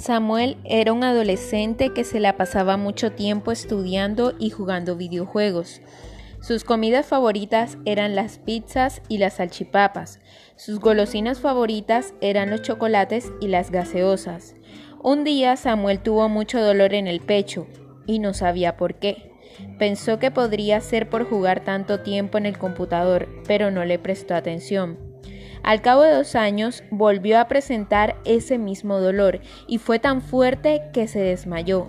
Samuel era un adolescente que se la pasaba mucho tiempo estudiando y jugando videojuegos. Sus comidas favoritas eran las pizzas y las salchipapas. Sus golosinas favoritas eran los chocolates y las gaseosas. Un día Samuel tuvo mucho dolor en el pecho y no sabía por qué. Pensó que podría ser por jugar tanto tiempo en el computador, pero no le prestó atención. Al cabo de dos años volvió a presentar ese mismo dolor y fue tan fuerte que se desmayó.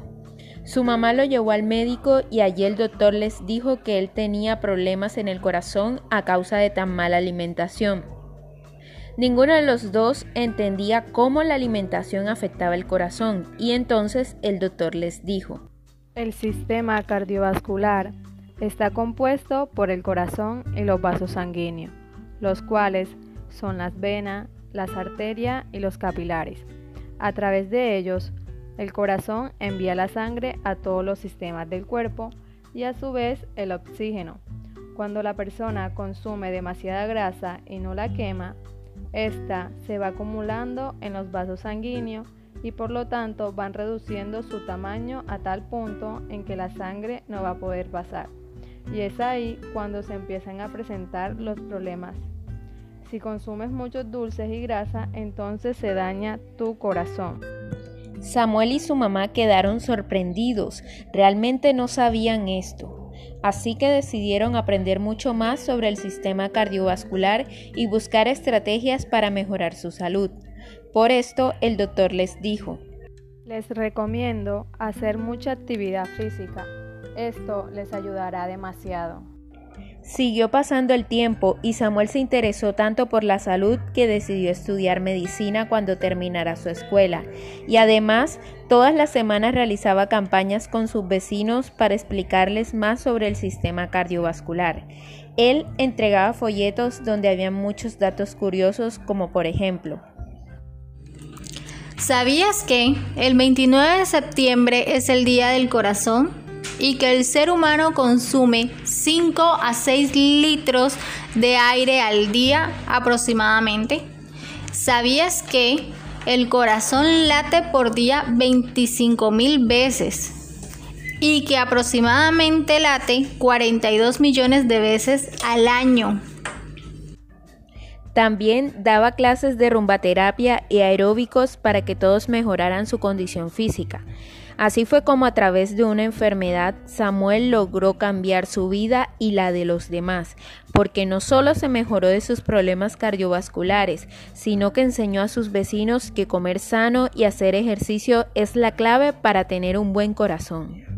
Su mamá lo llevó al médico y allí el doctor les dijo que él tenía problemas en el corazón a causa de tan mala alimentación. Ninguno de los dos entendía cómo la alimentación afectaba el corazón y entonces el doctor les dijo, El sistema cardiovascular está compuesto por el corazón y los vasos sanguíneos, los cuales son las venas, las arterias y los capilares. A través de ellos, el corazón envía la sangre a todos los sistemas del cuerpo y a su vez el oxígeno. Cuando la persona consume demasiada grasa y no la quema, esta se va acumulando en los vasos sanguíneos y por lo tanto van reduciendo su tamaño a tal punto en que la sangre no va a poder pasar. Y es ahí cuando se empiezan a presentar los problemas si consumes muchos dulces y grasa, entonces se daña tu corazón. Samuel y su mamá quedaron sorprendidos, realmente no sabían esto. Así que decidieron aprender mucho más sobre el sistema cardiovascular y buscar estrategias para mejorar su salud. Por esto el doctor les dijo, les recomiendo hacer mucha actividad física. Esto les ayudará demasiado. Siguió pasando el tiempo y Samuel se interesó tanto por la salud que decidió estudiar medicina cuando terminara su escuela y además todas las semanas realizaba campañas con sus vecinos para explicarles más sobre el sistema cardiovascular. Él entregaba folletos donde había muchos datos curiosos como por ejemplo ¿Sabías que el 29 de septiembre es el Día del Corazón? Y que el ser humano consume 5 a 6 litros de aire al día aproximadamente. ¿Sabías que el corazón late por día 25 mil veces? Y que aproximadamente late 42 millones de veces al año. También daba clases de rumbaterapia y aeróbicos para que todos mejoraran su condición física. Así fue como a través de una enfermedad Samuel logró cambiar su vida y la de los demás, porque no solo se mejoró de sus problemas cardiovasculares, sino que enseñó a sus vecinos que comer sano y hacer ejercicio es la clave para tener un buen corazón.